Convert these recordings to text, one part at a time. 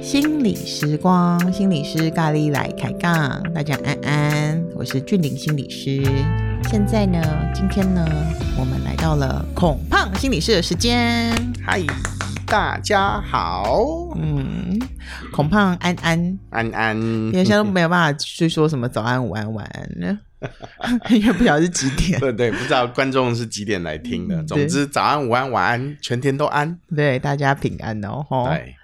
心理时光，心理师咖喱来开杠，大家安安，我是俊玲心理师。现在呢，今天呢，我们来到了孔胖心理师的时间。嗨，大家好。嗯，孔胖安安安安，现在都没有办法去说什么早安、午安、晚安呢，因为不晓得是几点。对对，不知道观众是几点来听的。总之，早安、午安、晚安，全天都安。对，大家平安哦。对。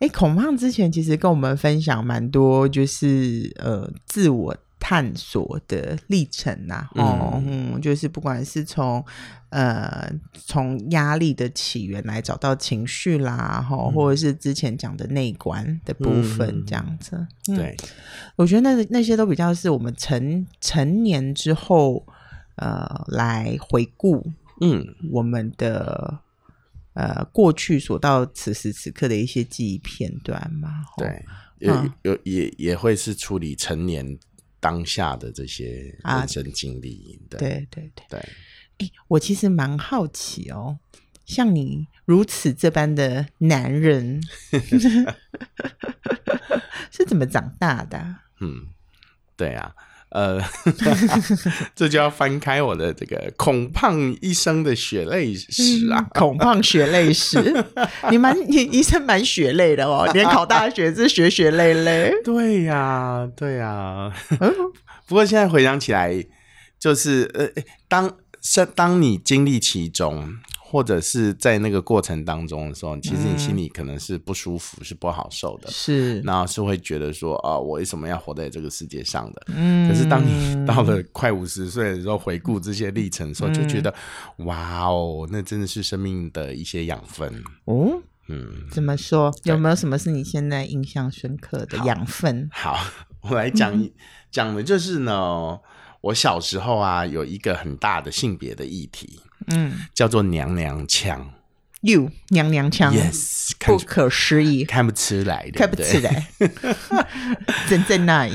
哎，孔胖之前其实跟我们分享蛮多，就是呃自我探索的历程呐、啊，哦，嗯，就是不管是从呃从压力的起源来找到情绪啦，哈、嗯，或者是之前讲的内观的部分这样子，嗯、对，我觉得那那些都比较是我们成成年之后呃来回顾，嗯，我们的。呃，过去所到此时此刻的一些记忆片段嘛，对，有有、嗯、也也会是处理成年当下的这些人生经历、啊，对对对对。我其实蛮好奇哦，像你如此这般的男人，是怎么长大的？嗯，对啊。呃，这就要翻开我的这个孔胖一生的血泪史啊！嗯、孔胖血泪史，你蛮你一生蛮血泪的哦，连考大学是血血泪泪。对呀、啊，对呀、啊。不过现在回想起来，就是呃，当是当你经历其中。或者是在那个过程当中的时候，其实你心里可能是不舒服，嗯、是不好受的，是，然后是会觉得说啊，我为什么要活在这个世界上的？嗯，可是当你到了快五十岁的时候，回顾这些历程的时候，就觉得、嗯、哇哦，那真的是生命的一些养分哦。嗯，怎么说？有没有什么是你现在印象深刻的养分？好，好，我来讲 一讲的就是呢，我小时候啊，有一个很大的性别的议题。嗯，叫做娘娘腔，You 娘娘腔，Yes，不可思议，看不出来的，看不出来，真在那里。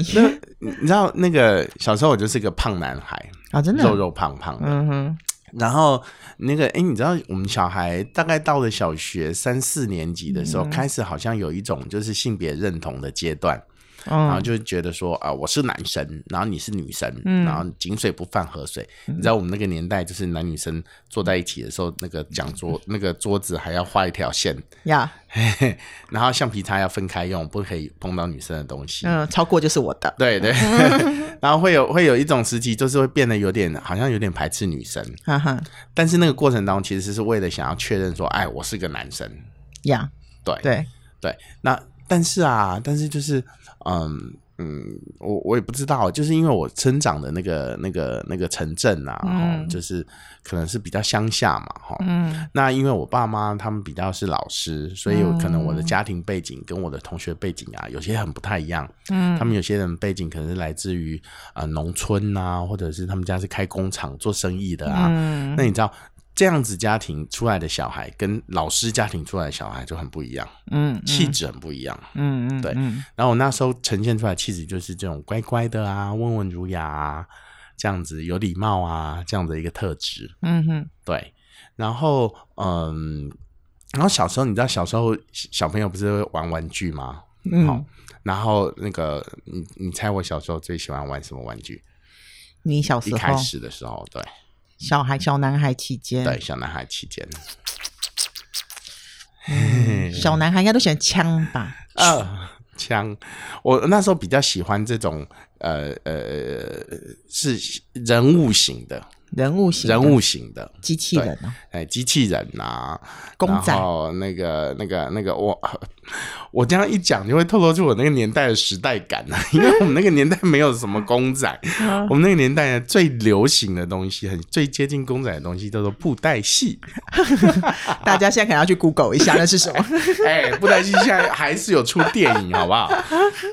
你知道那个小时候我就是个胖男孩啊，真的？肉肉胖胖的。嗯哼，然后那个哎，你知道我们小孩大概到了小学三四年级的时候，开始好像有一种就是性别认同的阶段。然后就觉得说啊、呃，我是男生，然后你是女生，嗯、然后井水不犯河水。嗯、你知道我们那个年代，就是男女生坐在一起的时候，那个讲桌那个桌子还要画一条线。呀，然后橡皮擦要分开用，不可以碰到女生的东西。嗯，超过就是我的。对对，然后会有会有一种时期，就是会变得有点好像有点排斥女生。哈哈，但是那个过程当中，其实是为了想要确认说，哎，我是个男生。呀，对对。对，那但是啊，但是就是。嗯嗯，我我也不知道，就是因为我生长的那个那个那个城镇啊，嗯，就是可能是比较乡下嘛，哈，嗯，那因为我爸妈他们比较是老师，所以有可能我的家庭背景跟我的同学背景啊，有些很不太一样，嗯，他们有些人背景可能是来自于啊农村啊，或者是他们家是开工厂做生意的啊，嗯，那你知道。这样子家庭出来的小孩跟老师家庭出来的小孩就很不一样，嗯，气质很不一样，嗯嗯，对。然后我那时候呈现出来气质就是这种乖乖的啊，温文儒雅啊，这样子有礼貌啊，这样的一个特质，嗯哼，对。然后嗯，然后小时候你知道小时候小朋友不是会玩玩具吗？嗯，好。然后那个你你猜我小时候最喜欢玩什么玩具？你小时候一开始的时候，对。小孩，小男孩期间，对，小男孩期间，嗯，小男孩应该都喜欢枪吧？呃，枪，我那时候比较喜欢这种，呃呃，是人物型的。人物型，人物型的机器人啊，哎，机器人呐，公仔，然后那个、那个、那个，我我这样一讲，就会透露出我那个年代的时代感啊，因为我们那个年代没有什么公仔，我们那个年代最流行的东西，很最接近公仔的东西叫做布袋戏。大家现在可能要去 Google 一下，那是什么？哎，布袋戏现在还是有出电影，好不好？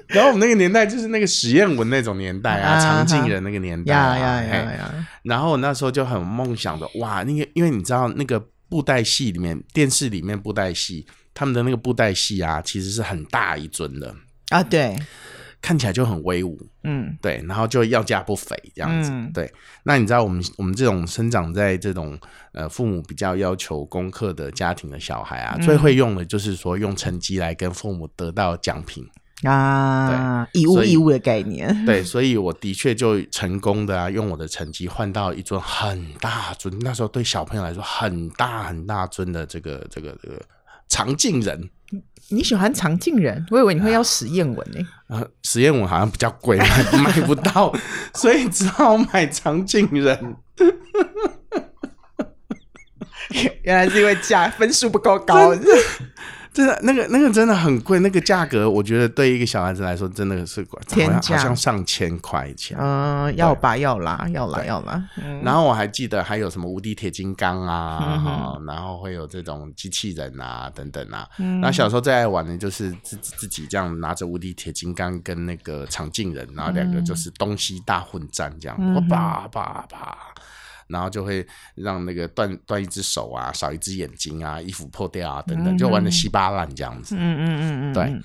然后我们那个年代就是那个实验文那种年代啊，常静人那个年代啊，呀呀呀，然后那时候就很梦想的哇，那个因为你知道那个布袋戏里面，电视里面布袋戏他们的那个布袋戏啊，其实是很大一尊的。啊，对。看起来就很威武，嗯，对，然后就要价不菲这样子，嗯、对。那你知道我们我们这种生长在这种呃父母比较要求功课的家庭的小孩啊，嗯、最会用的就是说用成绩来跟父母得到奖品啊，对，以物易物的概念，对，所以我的确就成功的啊，用我的成绩换到一尊很大尊，那时候对小朋友来说很大很大尊的这个这个这个长颈人。你喜欢长进人，我以为你会要实验文呢。呃，实验文好像比较贵，买买 不到，所以只好买长进人。原来是因为价分数不够高。真的，那个那个真的很贵，那个价格我觉得对一个小孩子来说真的是天价，好像上千块钱。嗯，要吧，要啦，要啦，要啦。然后我还记得还有什么无敌铁金刚啊，嗯，然后会有这种机器人啊等等啊。嗯，然后小时候最爱玩的就是自己自己这样拿着无敌铁金刚跟那个长颈人，然后两个就是东西大混战这样，啪啪啪。然后就会让那个断断一只手啊，少一只眼睛啊，衣服破掉啊，等等，就玩的稀巴烂这样子。嗯嗯嗯嗯，对。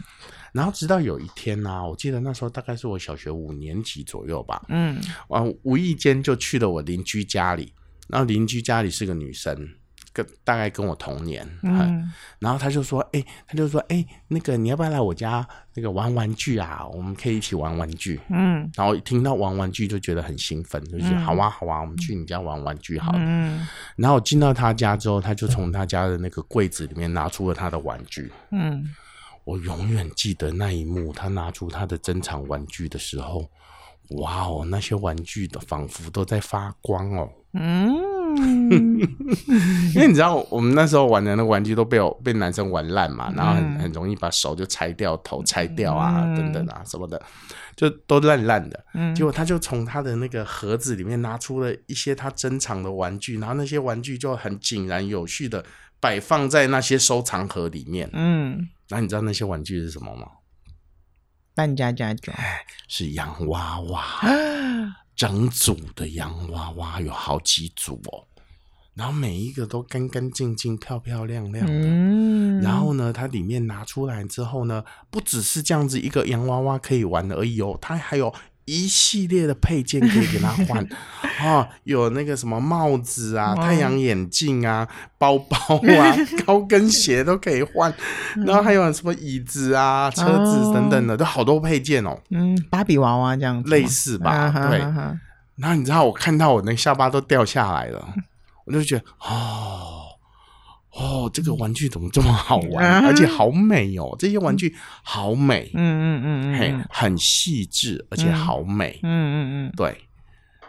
然后直到有一天呢、啊，我记得那时候大概是我小学五年级左右吧。嗯。啊无意间就去了我邻居家里，然后邻居家里是个女生。跟大概跟我同年，嗯，然后他就说，哎、欸，他就说，哎、欸，那个你要不要来我家那个玩玩具啊？我们可以一起玩玩具，嗯，然后一听到玩玩具就觉得很兴奋，就觉得好啊好啊，我们去你家玩玩具好了，嗯，然后我进到他家之后，他就从他家的那个柜子里面拿出了他的玩具，嗯，我永远记得那一幕，他拿出他的珍藏玩具的时候，哇哦，那些玩具的仿佛都在发光哦，嗯。嗯，因为你知道，我们那时候玩的那个玩具都被我被男生玩烂嘛，然后很很容易把手就拆掉，头拆掉啊，等等啊什么的，就都烂烂的。结果他就从他的那个盒子里面拿出了一些他珍藏的玩具，然后那些玩具就很井然有序的摆放在那些收藏盒里面。嗯，那你知道那些玩具是什么吗？扮家家酒，是洋娃娃。整组的洋娃娃有好几组哦，然后每一个都干干净净、漂漂亮亮的。嗯，然后呢，它里面拿出来之后呢，不只是这样子一个洋娃娃可以玩而已哦，它还有一系列的配件可以给他换 哦，有那个什么帽子啊、太阳眼镜啊、包包啊、高跟鞋都可以换，然后还有什么椅子啊、车子等等的，都好多配件哦。嗯，芭比娃娃这样子，类似吧？对。然后你知道，我看到我那个下巴都掉下来了，我就觉得哦。哦，这个玩具怎么这么好玩，而且好美哦！这些玩具好美，嗯嗯嗯嘿，很细致，而且好美，嗯嗯嗯，对。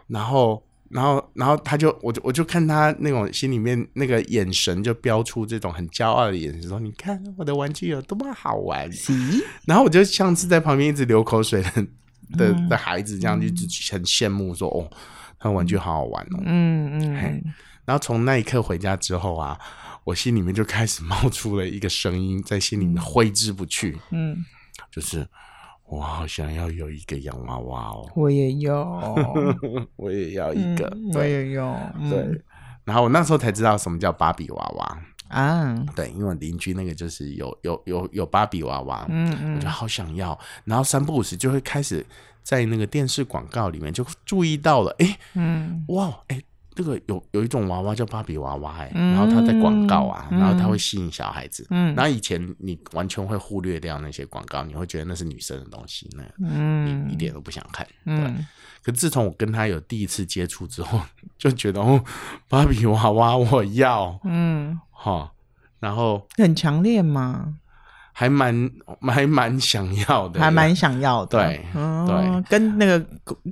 然后，然后，然后他就，我就，我就看他那种心里面那个眼神，就飙出这种很骄傲的眼神，说：“你看我的玩具有多么好玩。” 然后我就像是在旁边一直流口水的的的孩子这样，就很羡慕说：“哦，他的玩具好好玩哦。”嗯嗯，嘿。然后从那一刻回家之后啊。我心里面就开始冒出了一个声音，在心里面挥之不去。嗯，就是我好想要有一个洋娃娃哦，我也要，我也要一个，嗯、我也有。对，嗯、然后我那时候才知道什么叫芭比娃娃啊。对，因为邻居那个就是有有有有芭比娃娃，嗯嗯，我就好想要。然后三不五时就会开始在那个电视广告里面就注意到了，哎，嗯，哇，哎。这个有有一种娃娃叫芭比娃娃哎，然后它在广告啊，然后它会吸引小孩子。嗯，然后以前你完全会忽略掉那些广告，你会觉得那是女生的东西，那嗯，你一点都不想看。对，可自从我跟他有第一次接触之后，就觉得哦，芭比娃娃我要，嗯，哈，然后很强烈吗？还蛮还蛮想要的，还蛮想要的。对对，跟那个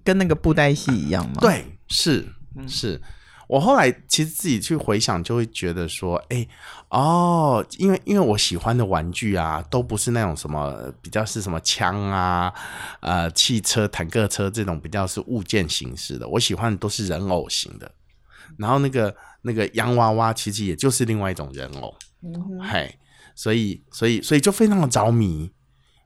跟那个布袋戏一样吗？对，是是。我后来其实自己去回想，就会觉得说，哎、欸，哦，因为因为我喜欢的玩具啊，都不是那种什么比较是什么枪啊、呃汽车、坦克车这种比较是物件形式的，我喜欢的都是人偶型的。然后那个那个洋娃娃其实也就是另外一种人偶，嘿，所以所以所以就非常的着迷，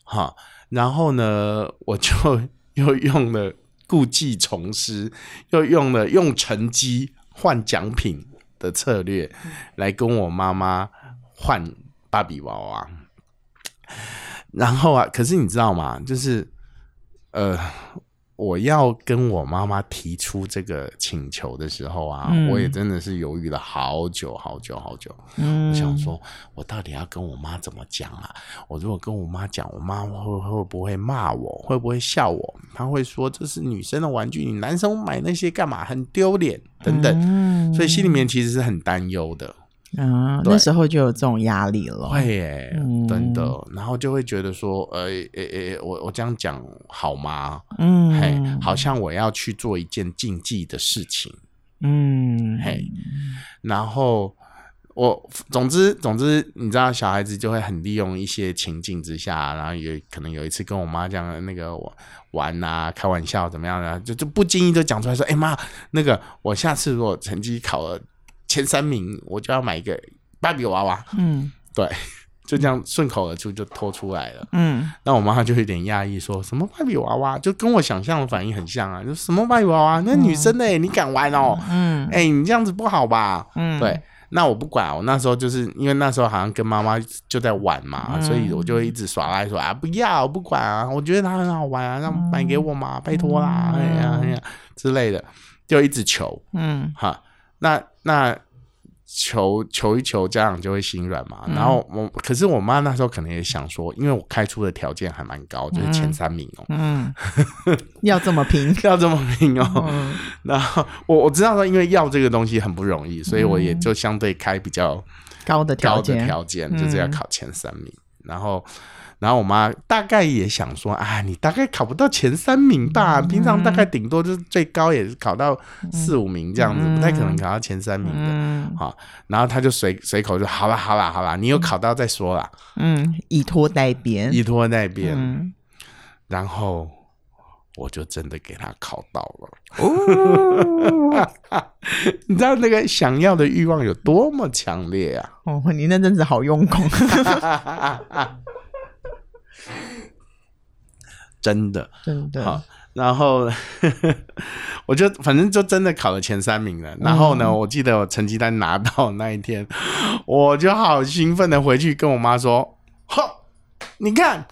哈。然后呢，我就 又用了故技重施，又用了用成绩。换奖品的策略来跟我妈妈换芭比娃娃，然后啊，可是你知道吗？就是呃。我要跟我妈妈提出这个请求的时候啊，嗯、我也真的是犹豫了好久好久好久。嗯，我想说，我到底要跟我妈怎么讲啊？我如果跟我妈讲，我妈会会不会骂我？会不会笑我？她会说这是女生的玩具，你男生买那些干嘛？很丢脸等等。嗯、所以心里面其实是很担忧的。啊，那时候就有这种压力了，会耶，真的，然后就会觉得说，呃，诶诶，我我这样讲好吗？嗯，嘿，好像我要去做一件禁忌的事情，嗯，嘿，然后我总之总之，你知道，小孩子就会很利用一些情境之下，然后有可能有一次跟我妈讲那个我玩啊，开玩笑怎么样的，就就不经意就讲出来说，哎妈，那个我下次如果成绩考了。前三名，我就要买一个芭比娃娃。嗯，对，就这样顺口而出就拖出来了。嗯，那我妈就有点讶异，说什么芭比娃娃，就跟我想象的反应很像啊，就什么芭比娃娃，那女生呢、欸？嗯、你敢玩哦？嗯，哎、欸，你这样子不好吧？嗯，对，那我不管，我那时候就是因为那时候好像跟妈妈就在玩嘛，嗯、所以我就一直耍赖说啊，不要，我不管啊，我觉得它很好玩啊，让买给我嘛，拜托啦，哎呀哎呀之类的，就一直求。嗯，哈。那那求求一求，家长就会心软嘛。嗯、然后我，可是我妈那时候可能也想说，因为我开出的条件还蛮高，就是前三名哦。嗯，要这么拼，要这么拼哦。嗯、然后我我知道说，因为要这个东西很不容易，所以我也就相对开比较高的条件，条件就是要考前三名。嗯、然后。然后我妈大概也想说，啊，你大概考不到前三名吧？嗯、平常大概顶多就是最高也是考到四五名这样子，嗯、不太可能考到前三名的。嗯、好，然后她就随随口就好了，好了，好了，你有考到再说啦。嗯，以拖代变，以拖代变。嗯、然后我就真的给他考到了。哦，你知道那个想要的欲望有多么强烈啊！哦，你那阵子好用功。真的，真的好，然后我就反正就真的考了前三名了。嗯、然后呢，我记得我成绩单拿到 那一天，我就好兴奋的回去跟我妈说：“哼，你看。”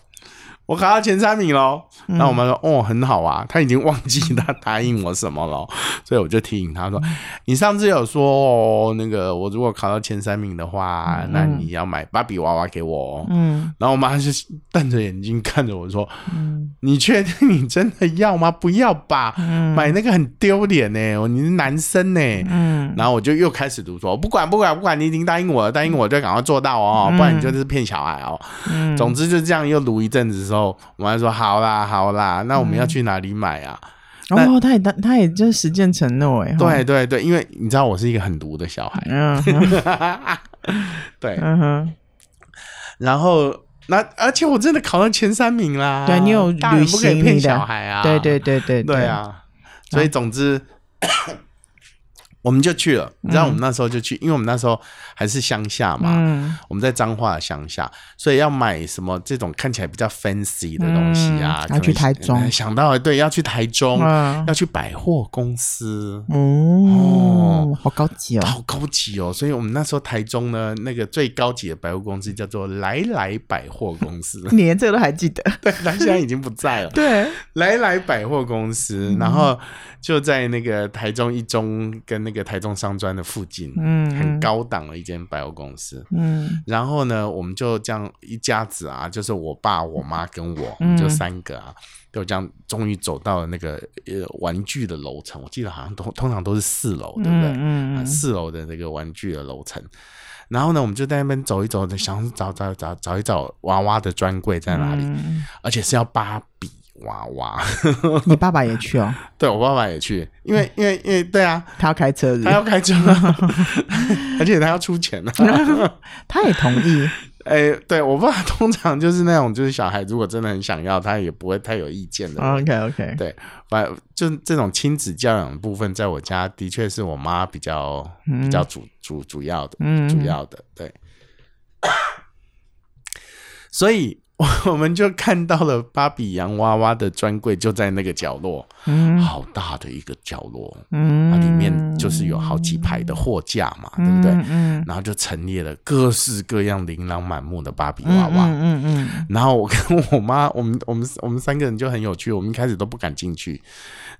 我考到前三名喽，那我妈说：“哦，很好啊。”他已经忘记他答应我什么了，所以我就提醒他说：“你上次有说哦，那个我如果考到前三名的话，那你要买芭比娃娃给我。”嗯，然后我妈就瞪着眼睛看着我说：“嗯，你确定你真的要吗？不要吧，买那个很丢脸呢，你是男生呢。”嗯，然后我就又开始读说：“不管不管不管，你已经答应我了，答应我就赶快做到哦，不然你就是骗小孩哦。”嗯，总之就这样又读一阵子之后。我妈说：“好啦，好啦，那我们要去哪里买啊？”然后、嗯、他也他他也就实践承诺哎，对对对，因为你知道我是一个很毒的小孩，嗯，对，嗯哼，然后那而且我真的考上前三名啦，对你有大人不可以骗小孩啊，对对对对对。啊，所以总之。我们就去了，你知道我们那时候就去，因为我们那时候还是乡下嘛，嗯、我们在彰化的乡下，所以要买什么这种看起来比较 fancy 的东西啊，要去台中，想到了，对，要去台中，嗯、要去百货公司，哦，哦。好高级哦，好高级哦，所以我们那时候台中呢，那个最高级的百货公司叫做来来百货公司，你连这个都还记得？对，他现在已经不在了，对，来来百货公司，然后就在那个台中一中跟那个。那个台中商专的附近，嗯，很高档的一间百货公司，嗯，然后呢，我们就这样一家子啊，就是我爸、我妈跟我，我们就三个啊，就这样终于走到了那个呃玩具的楼层。我记得好像通通常都是四楼，对不对？嗯嗯，四楼的那个玩具的楼层。然后呢，我们就在那边走一走，想找找找找一找娃娃的专柜在哪里，而且是要芭比。娃娃，你爸爸也去哦？对，我爸爸也去，因为因为因为对啊，他要开车，他要开车，而且他要出钱呢，他也同意。哎，对我爸通常就是那种，就是小孩如果真的很想要，他也不会太有意见的。OK OK，对，反正就这种亲子教养的部分，在我家的确是我妈比较比较主主主要的，主要的，对，所以。我们就看到了芭比洋娃娃的专柜就在那个角落，嗯，好大的一个角落，嗯，里面就是有好几排的货架嘛，嗯、对不对？嗯，然后就陈列了各式各样琳琅满目的芭比娃娃，嗯嗯，嗯，嗯，然后我跟我妈，我们我们我们三个人就很有趣，我们一开始都不敢进去，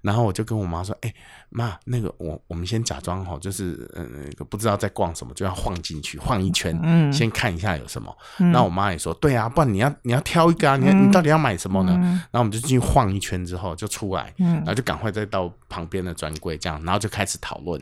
然后我就跟我妈说，哎。妈，那个我我们先假装好，就是呃那个不知道在逛什么，就要晃进去晃一圈，嗯，先看一下有什么。那、嗯、我妈也说，对啊，不然你要你要挑一个啊，你你到底要买什么呢？嗯、然后我们就进去晃一圈之后就出来，嗯、然后就赶快再到旁边的专柜这样，然后就开始讨论，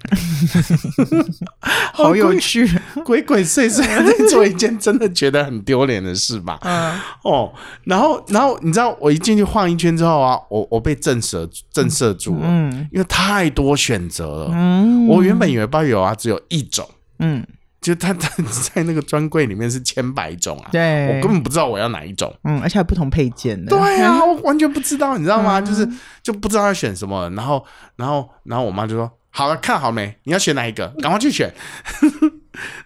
好有趣，鬼鬼祟祟在 做一件真的觉得很丢脸的事吧？嗯，哦，然后然后你知道我一进去晃一圈之后啊，我我被震慑震慑住了，嗯，因为太。多选择了，嗯，我原本以为芭比娃娃只有一种，嗯，就它在 在那个专柜里面是千百种啊，对，我根本不知道我要哪一种，嗯，而且还有不同配件的，对啊，我完全不知道，你知道吗？就是就不知道要选什么，然后然后然后我妈就说：“好了，看好没？你要选哪一个？赶快去选。”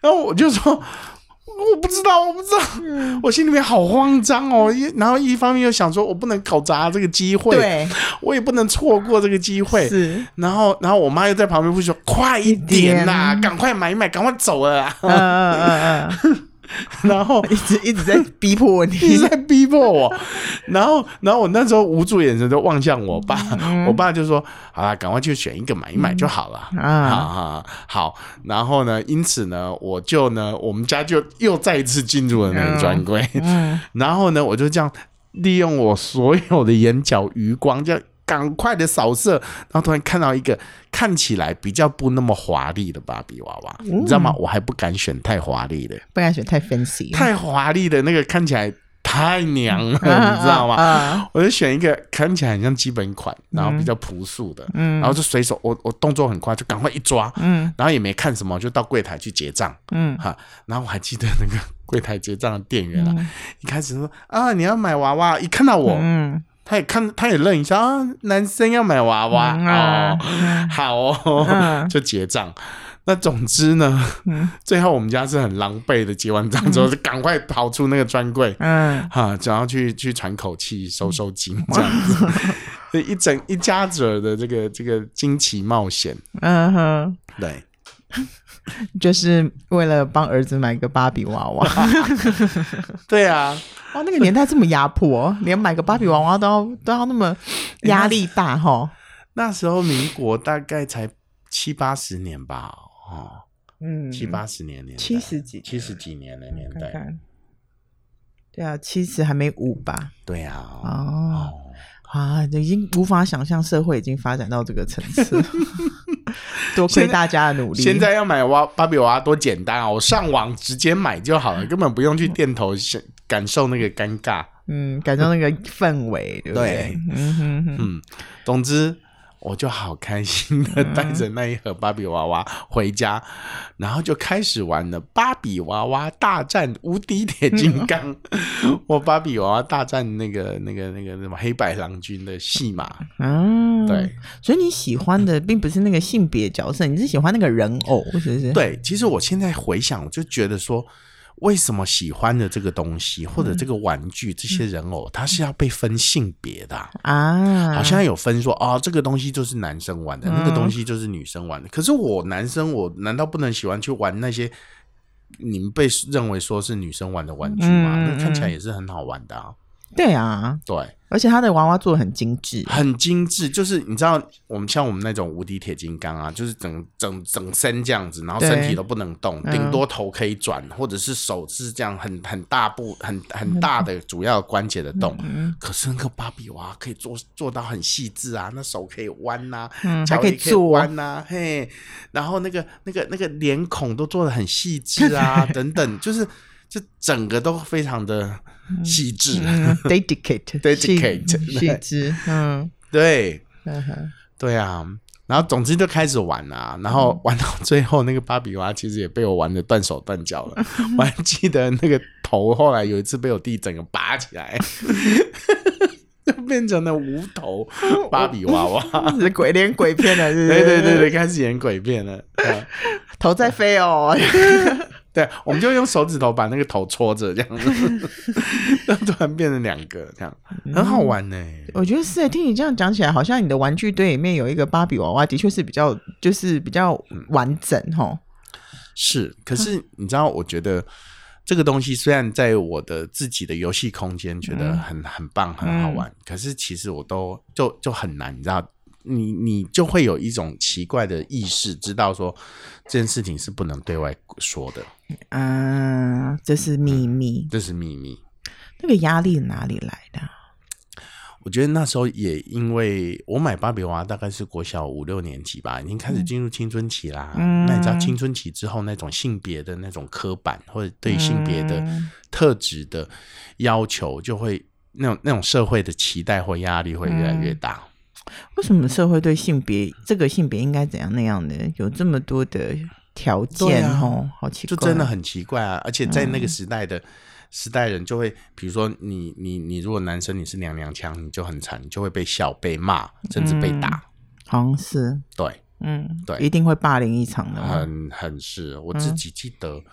然后我就说。我不知道，我不知道，嗯、我心里面好慌张哦。一然后一方面又想说，我不能搞砸这个机会，对，我也不能错过这个机会。是，然后然后我妈又在旁边会说，快一点呐，赶快买一买，赶快走了啊。嗯嗯嗯嗯。然后一直一直在逼迫你，一直在逼迫我。然后，然后我那时候无助眼神就望向我爸，嗯、我爸就说：“好啦，赶快去选一个买一买就好了。嗯”啊，好，好。然后呢，因此呢，我就呢，我们家就又再一次进入了那个专柜。嗯、然后呢，我就这样利用我所有的眼角余光，这样。赶快的扫射，然后突然看到一个看起来比较不那么华丽的芭比娃娃，嗯、你知道吗？我还不敢选太华丽的，不敢选太 fancy，太华丽的那个看起来太娘了，嗯、你知道吗？啊啊、我就选一个看起来很像基本款，然后比较朴素的，嗯，然后就随手我我动作很快，就赶快一抓，嗯，然后也没看什么，就到柜台去结账，嗯。哈，然后我还记得那个 柜台结账的店员啊，嗯、一开始说啊你要买娃娃，一看到我，嗯。他也看，他也愣一下啊，男生要买娃娃、嗯啊、哦，好哦，嗯、就结账。那总之呢，嗯、最后我们家是很狼狈的，结完账之后就赶快跑出那个专柜，嗯，哈，然后去去喘口气、收收惊这样子，嗯、一整一家子的这个这个惊奇冒险，嗯哼，对，就是为了帮儿子买个芭比娃娃，对啊。哇，那个年代这么压迫，连买个芭比娃娃都要都要那么压力大哈。那时候民国大概才七八十年吧，哦，嗯，七八十年年代，七十几七十几年的年代，看看。对啊，七十还没五吧？对啊，哦，哦。啊，已经无法想象社会已经发展到这个层次。多亏大家的努力。现在要买娃芭比娃娃多简单啊！我上网直接买就好了，根本不用去店头感受那个尴尬。嗯，感受那个氛围，对不对？对嗯哼哼嗯，总之。我就好开心的带着那一盒芭比娃娃回家，嗯、然后就开始玩了芭比娃娃大战无敌铁金刚，嗯、我芭比娃娃大战那个那个那个什么黑白郎君的戏码。嗯，对，所以你喜欢的并不是那个性别角色，你是喜欢那个人偶，是不是？对，其实我现在回想，我就觉得说。为什么喜欢的这个东西或者这个玩具、嗯、这些人偶，它是要被分性别的啊？啊好像有分说啊、哦，这个东西就是男生玩的，嗯、那个东西就是女生玩的。可是我男生，我难道不能喜欢去玩那些你们被认为说是女生玩的玩具吗？嗯、那看起来也是很好玩的啊。对啊，对。而且他的娃娃做的很精致，很精致，就是你知道，我们像我们那种无敌铁金刚啊，就是整整整身这样子，然后身体都不能动，顶多头可以转，或者是手是这样很很大部很很大的主要关节的动。可是那个芭比娃可以做做到很细致啊，那手可以弯呐，脚可以弯呐，嘿，然后那个那个那个脸孔都做的很细致啊，等等，就是就整个都非常的。细致，dedicate，dedicate，细致，嗯，对，对啊，然后总之就开始玩啊，然后玩到最后，那个芭比娃其实也被我玩的断手断脚了。我还记得那个头，后来有一次被我弟整个拔起来，就 变成了无头芭比娃娃，是鬼脸鬼片了？对对对对，开始演鬼片了，头在飞哦。对，我们就用手指头把那个头戳着，这样子，突然变成两个，这样很好玩呢、欸。我觉得是，听你这样讲起来，好像你的玩具堆里面有一个芭比娃娃，的确是比较，就是比较完整哈。是，可是你知道，我觉得这个东西虽然在我的自己的游戏空间觉得很很棒，很好玩，可是其实我都就就很难，你知道。你你就会有一种奇怪的意识，知道说这件事情是不能对外说的。啊，这是秘密，这是秘密。那个压力哪里来的？我觉得那时候也因为我买芭比娃娃大概是国小五六年级吧，已经开始进入青春期啦。嗯，那你知道青春期之后那种性别的那种刻板或者对性别的特质的要求，就会那种那种社会的期待或压力会越来越大。为什么社会对性别这个性别应该怎样那样的有这么多的条件？哦、啊，好奇怪，就真的很奇怪啊！而且在那个时代的、嗯、时代人就会，比如说你你你如果男生你是娘娘腔，你就很惨，你就会被笑、被骂，甚至被打。嗯、好像是对，嗯，对，一定会霸凌一场的。很很是，我自己记得，嗯、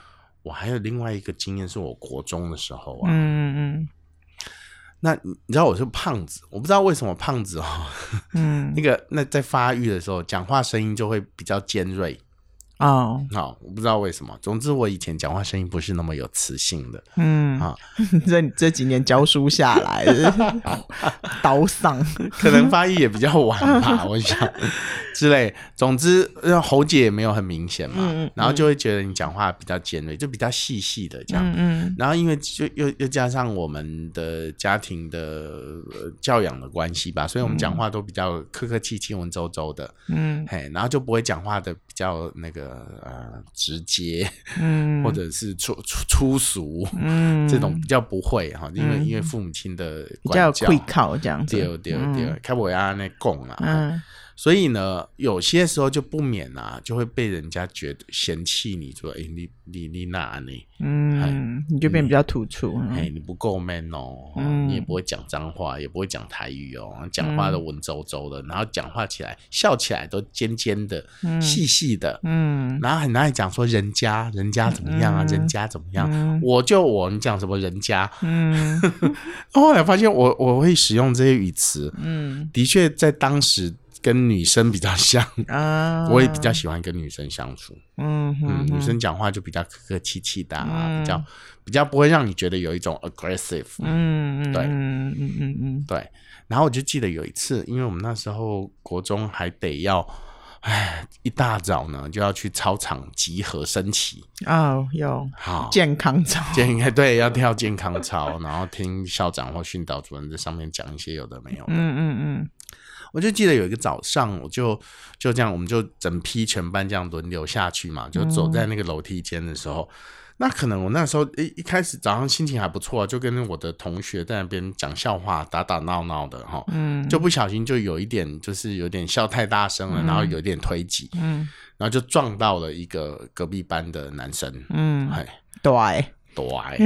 我还有另外一个经验，是我国中的时候啊，嗯嗯嗯。那你知道我是胖子，我不知道为什么胖子哦，嗯，那个那在发育的时候，讲话声音就会比较尖锐。哦，好，我不知道为什么。总之，我以前讲话声音不是那么有磁性的。嗯，啊，这这几年教书下来 刀嗓，可能发育也比较晚吧，我想之类。总之，喉结也没有很明显嘛，然后就会觉得你讲话比较尖锐，就比较细细的这样。嗯，然后因为就又又加上我们的家庭的教养的关系吧，所以我们讲话都比较客客气气、文绉绉的。嗯，嘿，然后就不会讲话的比较那个。呃，直接，嗯，或者是粗粗粗俗，嗯，这种比较不会哈，因为因为父母亲的比较会靠这样子，对对对，开我要那供啊，嗯。所以呢，有些时候就不免啊，就会被人家觉得嫌弃你，说：“哎、欸，你你你哪呢？嗯，你就变比较突出，哎、嗯，你不够 man 哦，嗯、你也不会讲脏话，也不会讲台语哦，讲话都文绉绉的，嗯、然后讲话起来笑起来都尖尖的、细细、嗯、的，嗯，然后很爱讲说人家人家怎么样啊，嗯、人家怎么样，嗯、我就我，你讲什么人家？嗯，后来发现我我会使用这些语词，嗯，的确在当时。跟女生比较像啊，我也比较喜欢跟女生相处。嗯嗯，女生讲话就比较客客气气的，比较比较不会让你觉得有一种 aggressive。嗯嗯，对，嗯嗯嗯嗯，对。然后我就记得有一次，因为我们那时候国中还得要，哎，一大早呢就要去操场集合升旗。哦，有好健康操，健 对，要跳健康操，然后听校长或训导主任在上面讲一些有的没有的。嗯嗯嗯。我就记得有一个早上，我就就这样，我们就整批全班这样轮流下去嘛，就走在那个楼梯间的时候，嗯、那可能我那时候一一开始早上心情还不错，就跟我的同学在那边讲笑话，打打闹闹的哈，嗯，就不小心就有一点就是有点笑太大声了，嗯、然后有点推挤，嗯，然后就撞到了一个隔壁班的男生，嗯，哎对对，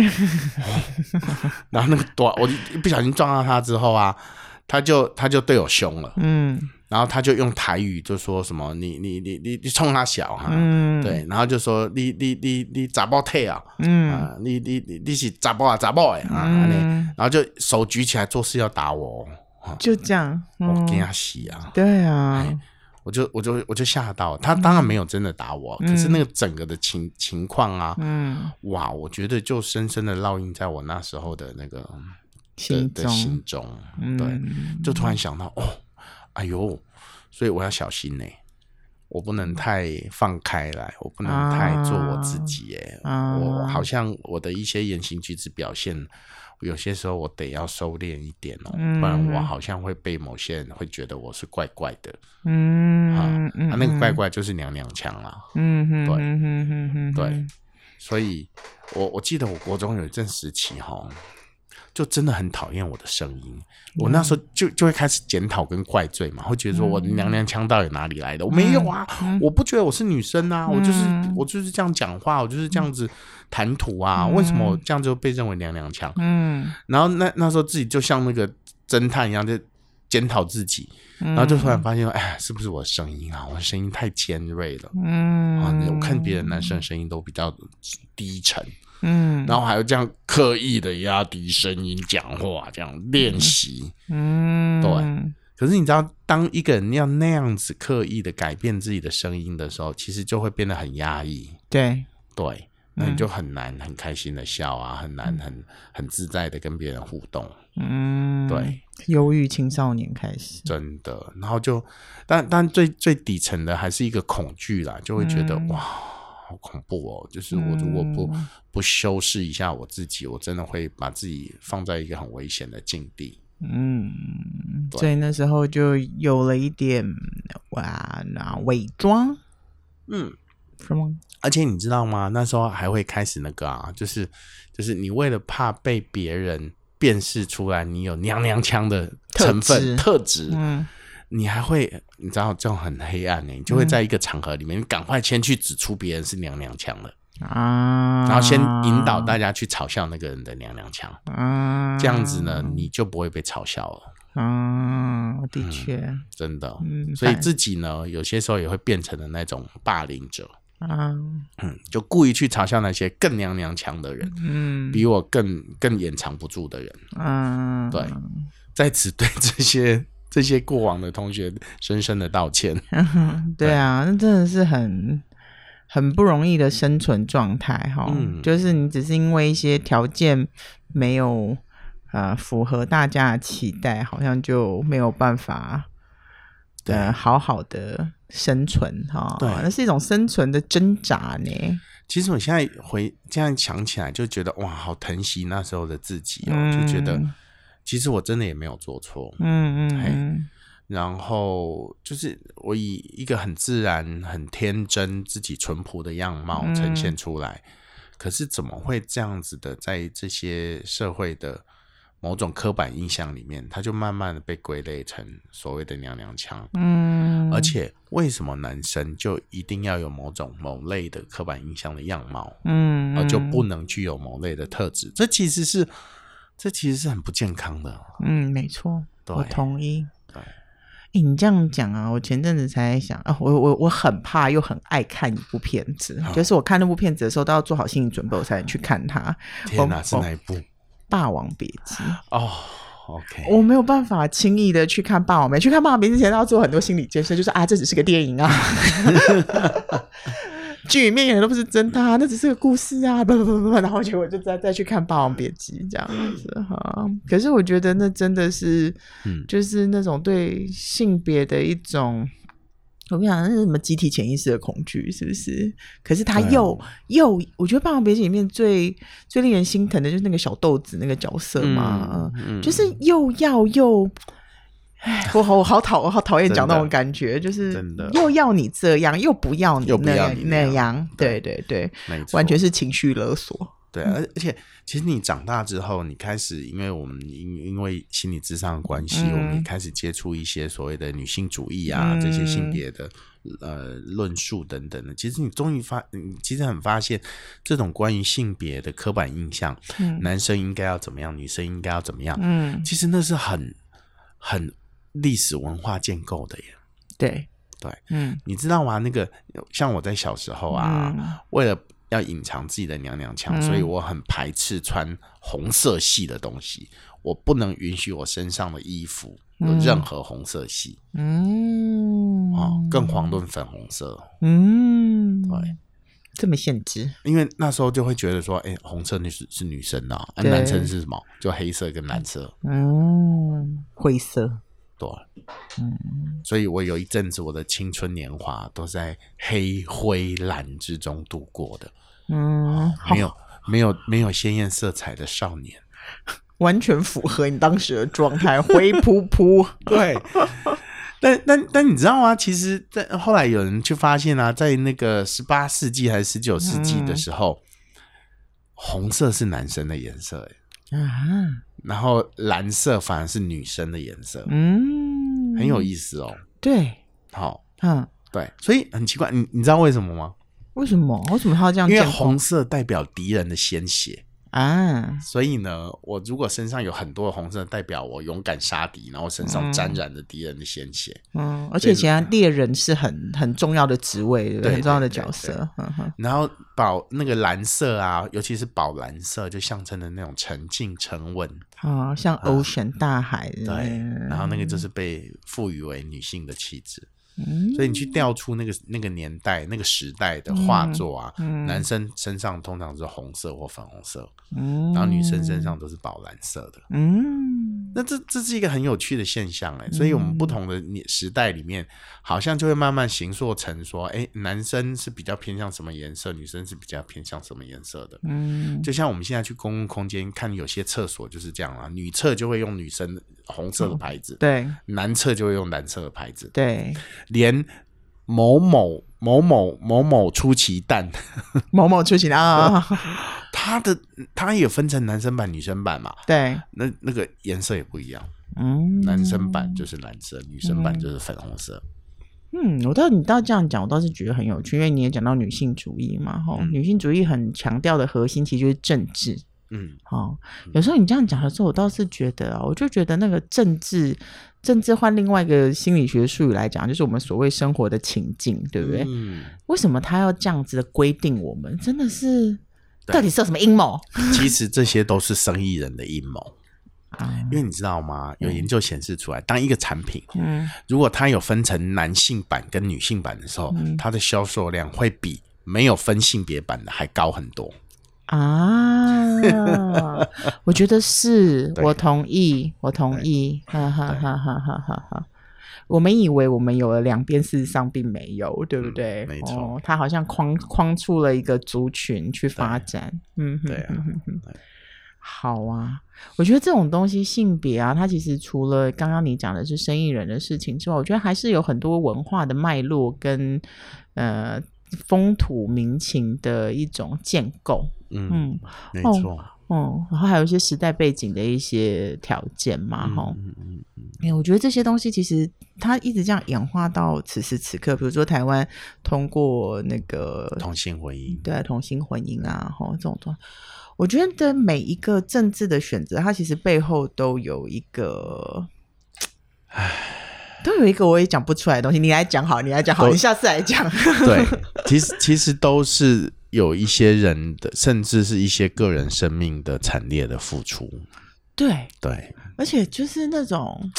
然后那个对，我一不小心撞到他之后啊。他就他就对我凶了，嗯，然后他就用台语就说什么你你你你你冲他小哈，嗯，对，然后就说你你你你咋爆退啊，嗯，你你你你是咋爆啊咋爆哎啊，然后就手举起来做事要打我，就这样，我给他洗啊，对啊，我就我就我就吓到，他当然没有真的打我，可是那个整个的情情况啊，嗯，哇，我觉得就深深的烙印在我那时候的那个。的的心中，对，就突然想到，哦，哎呦，所以我要小心呢，我不能太放开来，我不能太做我自己，哎，我好像我的一些言行举止表现，有些时候我得要收敛一点哦，不然我好像会被某些人会觉得我是怪怪的，嗯，啊，那个怪怪就是娘娘腔啦，嗯哼，对，嗯哼对，所以我我记得我国中有一阵时期哈。就真的很讨厌我的声音，我那时候就就会开始检讨跟怪罪嘛，会觉得说我娘娘腔到底哪里来的？我没有啊，我不觉得我是女生啊，我就是我就是这样讲话，我就是这样子谈吐啊，为什么我这样就被认为娘娘腔？嗯，然后那那时候自己就像那个侦探一样，在检讨自己，然后就突然发现，哎，是不是我的声音啊？我的声音太尖锐了。嗯，啊，我看别的男生的声音都比较低沉。嗯，然后还有这样刻意的压低声音讲话，这样练习。嗯，对。可是你知道，当一个人要那样子刻意的改变自己的声音的时候，其实就会变得很压抑。对对，那你就很难很开心的笑啊，很难很很自在的跟别人互动。嗯，对，忧郁青少年开始，真的。然后就，但但最最底层的还是一个恐惧啦，就会觉得、嗯、哇，好恐怖哦！就是我如果不、嗯、不修饰一下我自己，我真的会把自己放在一个很危险的境地。嗯，所以那时候就有了一点哇，那伪装，嗯，是吗？而且你知道吗？那时候还会开始那个啊，就是就是你为了怕被别人辨识出来你有娘娘腔的成分特质，嗯，你还会你知道这种很黑暗呢，你就会在一个场合里面，你赶快先去指出别人是娘娘腔了。啊，然后先引导大家去嘲笑那个人的娘娘腔，啊，这样子呢，你就不会被嘲笑了。啊，的确，嗯、真的，嗯，所以自己呢，有些时候也会变成了那种霸凌者，啊，嗯，就故意去嘲笑那些更娘娘腔的人，嗯，比我更更掩藏不住的人，嗯，对，在此对这些这些过往的同学深深的道歉。对啊，那真的是很。很不容易的生存状态，哈、嗯，就是你只是因为一些条件没有呃符合大家的期待，好像就没有办法的好好的生存，哈，对，那是一种生存的挣扎呢。其实我现在回这样想起来，就觉得哇，好疼惜那时候的自己哦，嗯、就觉得其实我真的也没有做错，嗯嗯。嘿然后就是我以一个很自然、很天真、自己淳朴的样貌呈现出来，嗯、可是怎么会这样子的？在这些社会的某种刻板印象里面，它就慢慢的被归类成所谓的娘娘腔。嗯，而且为什么男生就一定要有某种某类的刻板印象的样貌？嗯，而就不能具有某类的特质？这其实是这其实是很不健康的。嗯，没错，我同意。对。欸、你这样讲啊，我前阵子才想啊，我我我很怕又很爱看一部片子，哦、就是我看那部片子的时候都要做好心理准备，我才能去看它。天哪，是哪一部？《霸王别姬》哦，OK，我没有办法轻易的去看《霸王别姬》，去看《霸王别姬》之前都要做很多心理建设，就是啊，这只是个电影啊。剧里面演的都不是真的，那只是个故事啊！不不不不，然后结果就再再去看《霸王别姬》这样子哈。可是我觉得那真的是，嗯，就是那种对性别的一种，我跟你讲，那是什么集体潜意识的恐惧，是不是？可是他又、啊、又，我觉得《霸王别姬》里面最最令人心疼的就是那个小豆子那个角色嘛，嗯嗯、就是又要又。唉，我好我好讨我好讨厌讲那种感觉，就是真的。又要你这样，又不要你那样，你那样，对对对，完全是情绪勒索。对，而而且其实你长大之后，你开始，因为我们因因为心理智商的关系，嗯、我们也开始接触一些所谓的女性主义啊，嗯、这些性别的呃论述等等的。其实你终于发，你其实很发现这种关于性别的刻板印象，嗯、男生应该要怎么样，女生应该要怎么样，嗯，其实那是很很。历史文化建构的耶，对。对，嗯，你知道吗？那个像我在小时候啊，嗯、为了要隐藏自己的娘娘腔，嗯、所以我很排斥穿红色系的东西，我不能允许我身上的衣服有任何红色系，嗯，哦，更遑论粉红色，嗯，对，这么限制，因为那时候就会觉得说，哎，红色那是是女生啊，对。男生是什么？就黑色跟蓝色，嗯，灰色。对，嗯，所以我有一阵子我的青春年华都在黑灰蓝之中度过的，嗯，没有没有没有鲜艳色彩的少年，完全符合你当时的状态，灰扑扑。对，但但但你知道吗？其实，在后来有人就发现啊，在那个十八世纪还是十九世纪的时候，嗯、红色是男生的颜色，哎，啊。然后蓝色反而是女生的颜色，嗯，很有意思哦。对，好，嗯，对，所以很奇怪，你你知道为什么吗？为什么？为什么他要这样？因为红色代表敌人的鲜血啊。所以呢，我如果身上有很多的红色，代表我勇敢杀敌，然后身上沾染着敌人的鲜血。嗯，而且其实猎人是很很重要的职位，对，对，很重要的角色。然后宝那个蓝色啊，尤其是宝蓝色，就象征的那种沉静沉稳啊，像 ocean、啊、大海。对，然后那个就是被赋予为女性的气质。所以你去调出那个那个年代、那个时代的画作啊，嗯嗯、男生身上通常是红色或粉红色，嗯、然后女生身上都是宝蓝色的。嗯，那这这是一个很有趣的现象哎、欸。所以我们不同的年时代里面，好像就会慢慢形塑成说，哎、欸，男生是比较偏向什么颜色，女生是比较偏向什么颜色的。嗯，就像我们现在去公共空间看，有些厕所就是这样啊，女厕就会用女生红色的牌子，对，男厕就会用蓝色的牌子，对。连某某某某某某出奇蛋，某某出奇蛋啊，它的它也分成男生版、女生版嘛？对，那那个颜色也不一样。嗯，男生版就是蓝色，女生版就是粉红色。嗯，我倒你倒这样讲，我倒是觉得很有趣，因为你也讲到女性主义嘛，吼、嗯，女性主义很强调的核心其实就是政治。嗯，好，有时候你这样讲的时候，我倒是觉得啊，我就觉得那个政治。政治换另外一个心理学术语来讲，就是我们所谓生活的情境，对不对？嗯。为什么他要这样子的规定我们？真的是，到底是有什么阴谋？其实这些都是生意人的阴谋。因为你知道吗？有研究显示出来，当一个产品，嗯，如果它有分成男性版跟女性版的时候，它的销售量会比没有分性别版的还高很多。啊，我觉得是 我同意，我同意，哈哈哈哈哈哈哈！我们以为我们有了两边，事实上并没有，对不对？嗯、没错，他、哦、好像框框出了一个族群去发展，嗯，对啊，好啊，我觉得这种东西性别啊，它其实除了刚刚你讲的是生意人的事情之外，我觉得还是有很多文化的脉络跟呃。风土民情的一种建构，嗯，嗯没错，嗯，然后还有一些时代背景的一些条件嘛，哈、嗯，嗯嗯我觉得这些东西其实它一直这样演化到此时此刻，比如说台湾通过那个同性婚姻，对，同性婚姻啊，哈，这种东西，我觉得每一个政治的选择，它其实背后都有一个，唉。都有一个我也讲不出来的东西，你来讲好，你来讲好，你下次来讲。对，其实其实都是有一些人的，甚至是一些个人生命的惨烈的付出。对对，而且就是那种，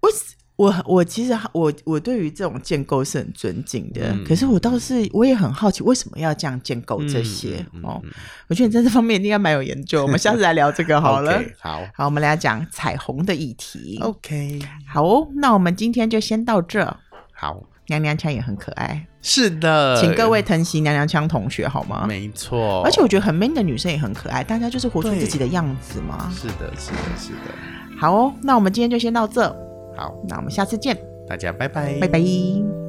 我。我我其实我我对于这种建构是很尊敬的，嗯、可是我倒是我也很好奇为什么要这样建构这些、嗯、哦。我觉得你在这方面应该蛮有研究。我们下次来聊这个好了。okay, 好好，我们来讲彩虹的议题。OK，好哦，那我们今天就先到这。好，娘娘腔也很可爱。是的，请各位疼惜娘娘腔同学好吗？没错，而且我觉得很 man 的女生也很可爱，大家就是活出自己的样子嘛。是的，是的，是的。好哦，那我们今天就先到这。好，那我们下次见。大家拜拜，拜拜。